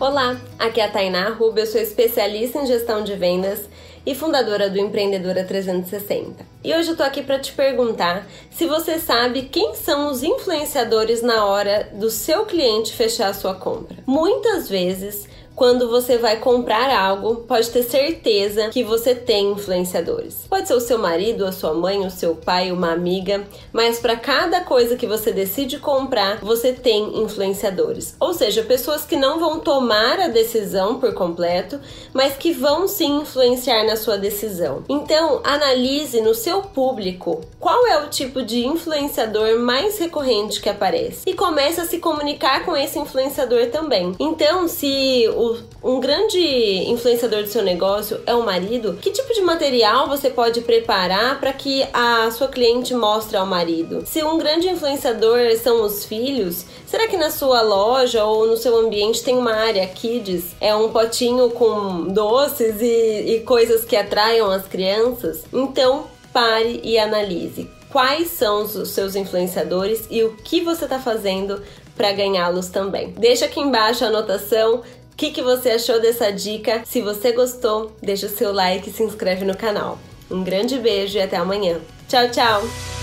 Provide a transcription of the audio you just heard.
Olá, aqui é a Tainá Rubio, eu sou especialista em gestão de vendas e fundadora do Empreendedora 360. E hoje eu tô aqui para te perguntar se você sabe quem são os influenciadores na hora do seu cliente fechar a sua compra. Muitas vezes quando você vai comprar algo, pode ter certeza que você tem influenciadores. Pode ser o seu marido, a sua mãe, o seu pai, uma amiga, mas para cada coisa que você decide comprar, você tem influenciadores. Ou seja, pessoas que não vão tomar a decisão por completo, mas que vão sim influenciar na sua decisão. Então, analise no seu público qual é o tipo de influenciador mais recorrente que aparece e comece a se comunicar com esse influenciador também. Então, se o um grande influenciador do seu negócio é o marido, que tipo de material você pode preparar para que a sua cliente mostre ao marido? Se um grande influenciador são os filhos, será que na sua loja ou no seu ambiente tem uma área kids? É um potinho com doces e, e coisas que atraiam as crianças? Então, pare e analise quais são os seus influenciadores e o que você está fazendo para ganhá-los também. Deixa aqui embaixo a anotação que, que você achou dessa dica? Se você gostou, deixa o seu like e se inscreve no canal. Um grande beijo e até amanhã. Tchau, tchau!